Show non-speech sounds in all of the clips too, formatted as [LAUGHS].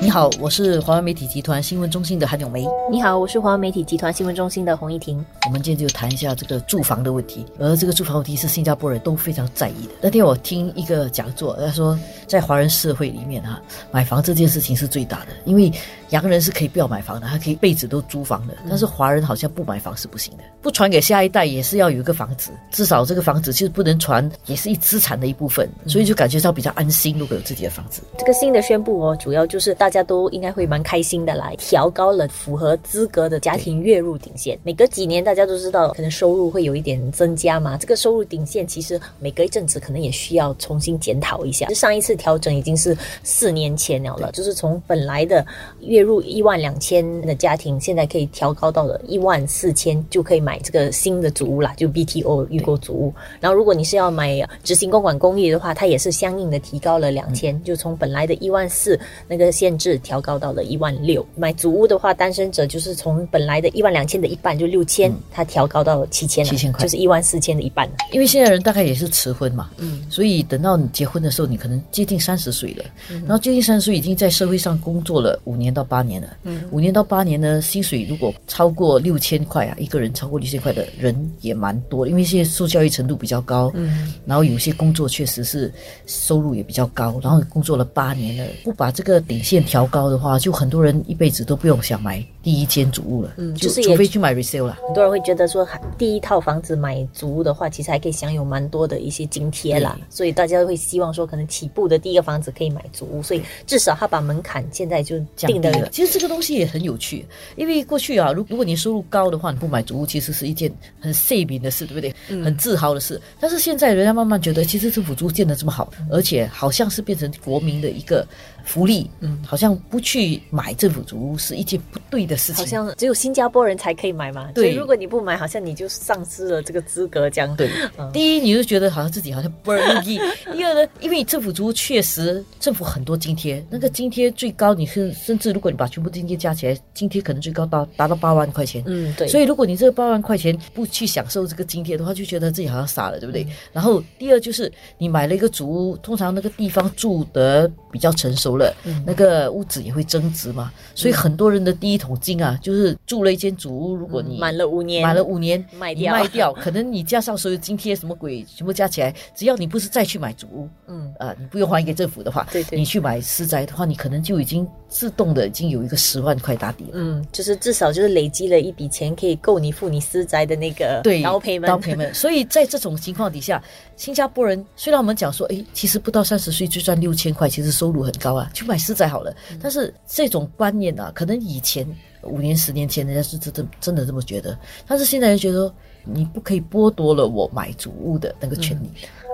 你好，我是华为媒体集团新闻中心的韩永梅。你好，我是华为媒体集团新闻中心的洪一婷。我们今天就谈一下这个住房的问题，而这个住房问题是新加坡人都非常在意的。那天我听一个讲座，他说在华人社会里面哈，买房这件事情是最大的，因为洋人是可以不要买房的，他可以辈子都租房的，但是华人好像不买房是不行的，不传给下一代也是要有一个房子，至少这个房子就是不能传，也是一资产的一部分，所以就感觉到比较安心，如果有自己的房子。这个新的宣布哦，主要就是大家都应该会蛮开心的来调高了符合资格的家庭月入顶线。每隔几年，大家都知道可能收入会有一点增加嘛。这个收入顶线其实每隔一阵子可能也需要重新检讨一下。上一次调整已经是四年前了了，就是从本来的月入一万两千的家庭，现在可以调高到了一万四千，就可以买这个新的主屋啦，就 BTO 预购主屋。然后如果你是要买执行公馆公寓的话，它也是相应的提高了两千，就从本来的一万四那个限制调高到了一万六。买祖屋的话，单身者就是从本来的一万两千的一半，就六千，它调高到七千，七千块就是一万四千的一半了。因为现在人大概也是迟婚嘛，嗯，所以等到你结婚的时候，你可能接近三十岁了，然后接近三十岁已经在社会上工作了五年到八年了，嗯，五年到八年呢，薪水如果超过六千块啊，一个人超过六千块的人也蛮多，因为现在受教育程度比较高，嗯，然后有些工作确实是收入也比较高，然后工作了八年了，不把这个顶线调高的话，就很多人一辈子都不用想买第一间主屋了，嗯，就就是除非去买 resale 啦。很多人会觉得说，第一套房子买主屋的话，其实还可以享有蛮多的一些津贴啦，所以大家会希望说，可能起步的第一个房子可以买主屋，所以至少他把门槛现在就定的降低了。其实这个东西也很有趣，因为过去啊，如如果你收入高的话，你不买主屋其实是一件很 saving 的事，对不对？很自豪的事。但是现在人家慢慢觉得，其实政府租建的这么好，而且好像是变成国民的一个福利，嗯，好像不去买政府主屋是一件不对的事情。好像只有新加坡人才可以买嘛，对。所以如果你不买，好像你就丧失了这个资格，这样。对。[LAUGHS] 嗯，第一，你就觉得好像自己好像不容易；[LAUGHS] 第二呢，因为政府租确实政府很多津贴，那个津贴最高你是甚至如果你把全部津贴加起来，津贴可能最高到达到八万块钱。嗯，对，所以，如果你这个八万块钱不去享受这个津贴的话，就觉得自己好像傻了，对不对？然后，第二就是你买了一个主屋，通常那个地方住得比较成熟了，那个屋子也会增值嘛。所以，很多人的第一桶金啊，就是住了一间主屋。如果你满了五年，满了五年你卖掉卖掉，[LAUGHS] 可能你加上所有津贴什么鬼，全部加起来，只要你不是再去买主屋，嗯啊、你不用还给政府的话，对对你去买私宅的话，你可能就已经自动的已经有一个十万块打底了。嗯，就是至少就是累积了一笔钱，可以够你付你私宅的那个对，刀赔们。刀赔们。[LAUGHS] 所以在这种情况底下，新加坡人虽然我们讲说，哎，其实不到三十岁就赚六千块，其实收入很高啊，去买私宅好了。嗯但是这种观念啊，可能以前五年、十年前人家是真真真的这么觉得，但是现在就觉得说，你不可以剥夺了我买主屋的那个权利。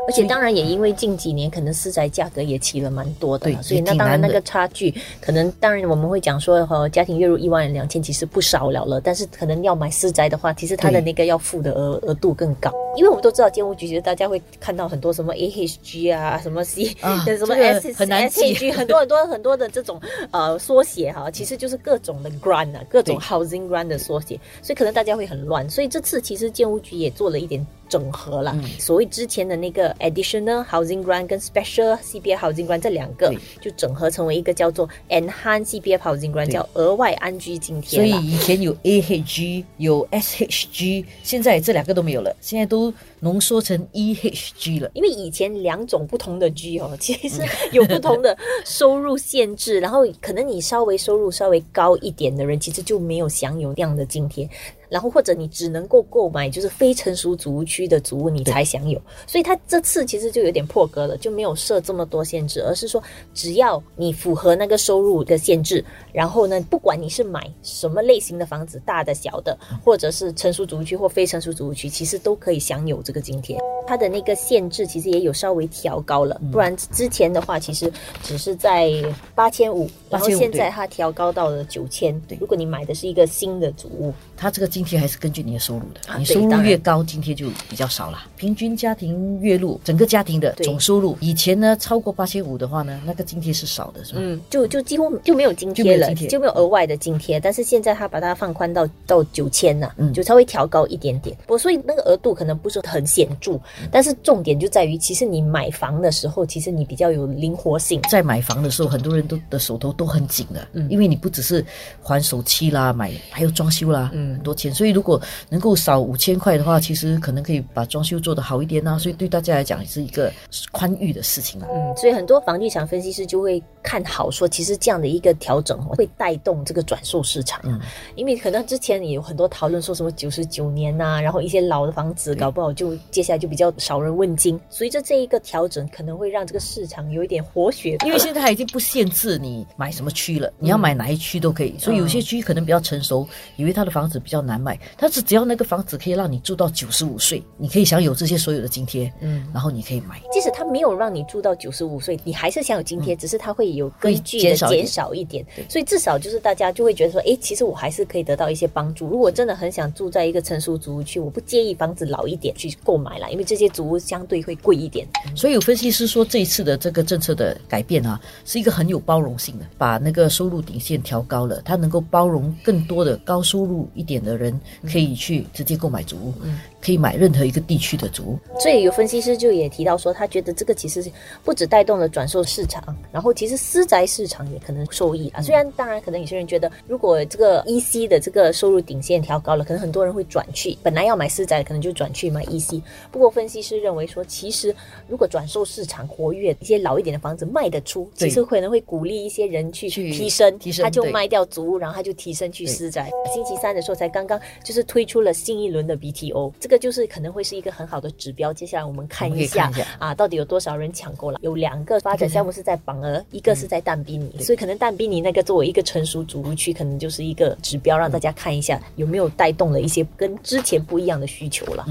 而且当然也因为近几年可能私宅价格也起了蛮多的嘛，所以那当然那个差距，可能当然我们会讲说，呃，家庭月入一万两千其实不少了了，但是可能要买私宅的话，其实它的那个要付的额额度更高，因为我们都知道建屋局其实大家会看到很多什么 AHG 啊，什么 C，、啊 [LAUGHS] 什么 S 很难记。SHG，很多很多很多的这种呃缩写哈，其实就是各种的 grant 啊，各种 housing grant 的缩写，所以可能大家会很乱，所以这次其实建屋局也做了一点整合了。嗯。所谓之前的那个 additional housing grant 跟 special CPF housing grant 这两个，就整合成为一个叫做 enhanced CPF housing grant，叫额外安居津贴所以。以前有 AHG 有 SHG，现在这两个都没有了，现在都浓缩成 EHG 了。因为以前两种不同的 G 哦，[LAUGHS] 其实有不同的收入限制，然后可能你稍微收入稍微高一点的人，其实就没有享有那样的津贴。然后或者你只能够购买就是非成熟主屋区的主屋，你才享有。所以它这次其实就有点破格了，就没有设这么多限制，而是说只要你符合那个收入的限制，然后呢，不管你是买什么类型的房子，大的、小的，或者是成熟主屋区或非成熟主屋区，其实都可以享有这个津贴。它的那个限制其实也有稍微调高了，不然之前的话其实只是在八千五，然后8500现在它调高到了九千。对如果你买的是一个新的主屋，它这个津贴还是根据你的收入的，啊你收入越高，津贴就比较少了。平均家庭月入，整个家庭的总收入，以前呢超过八千五的话呢，那个津贴是少的，是吧？嗯，就就几乎就没有津贴了，就没有额外的津贴。但是现在它把它放宽到到九千了，嗯就稍微调高一点点。不过所以那个额度可能不是很显著，但是重点就在于，其实你买房的时候，其实你比较有灵活性。在买房的时候，很多人都的手头都很紧的，因为你不只是还首期啦，买还有装修啦，嗯很多钱。所以如果能够少五千块的话，其实可能可以把装修做得好一点呐。所以对大家来讲是一个宽裕的事情啊。嗯，所以很多房地产分析师就会看好说，其实这样的一个调整会带动这个转售市场。嗯，因为可能之前也有很多讨论说什么九十九年呐，然后一些老的房子搞不好就接下来就比较少人问津。随着这一个调整，可能会让这个市场有一点活血，因为现在它已经不限制你买什么区了，你要买哪一区都可以。所以有些区可能比较成熟，以为他的房子比较难买，但是只要那个房子可以让你住到九十五岁，你可以享有这些所有的津贴，嗯，然后你可以买。即使他没有让你住到九十五岁，你还是享有津贴，只是它会有根据的减少一点。所以至少就是大家就会觉得说，哎，其实我还是可以得到一些帮助。如果真的很想住在一个成熟族屋区，我不介意房子老一点去购买了，因为这些族屋相对会贵一点。所以有分析师说，这一次的这个政策的改变啊，是一个很有包容性的，把那个收入底线调高了，它能够包容更多的高收入一点的人可以去直接购买主屋。可以买任何一个地区的租，所以有分析师就也提到说，他觉得这个其实是不止带动了转售市场，然后其实私宅市场也可能受益啊。虽然当然可能有些人觉得，如果这个 EC 的这个收入顶线调高了，可能很多人会转去，本来要买私宅可能就转去买 EC。不过分析师认为说，其实如果转售市场活跃，一些老一点的房子卖得出，其实可能会鼓励一些人去提升，提升他就卖掉租屋，然后他就提升去私宅。星期三的时候才刚刚就是推出了新一轮的 BTO。这个就是可能会是一个很好的指标。接下来我们看一下啊，到底有多少人抢购了？有两个发展项目是在榜额，一个是在淡滨尼，所以可能淡滨尼那个作为一个成熟主屋区，可能就是一个指标，让大家看一下有没有带动了一些跟之前不一样的需求了。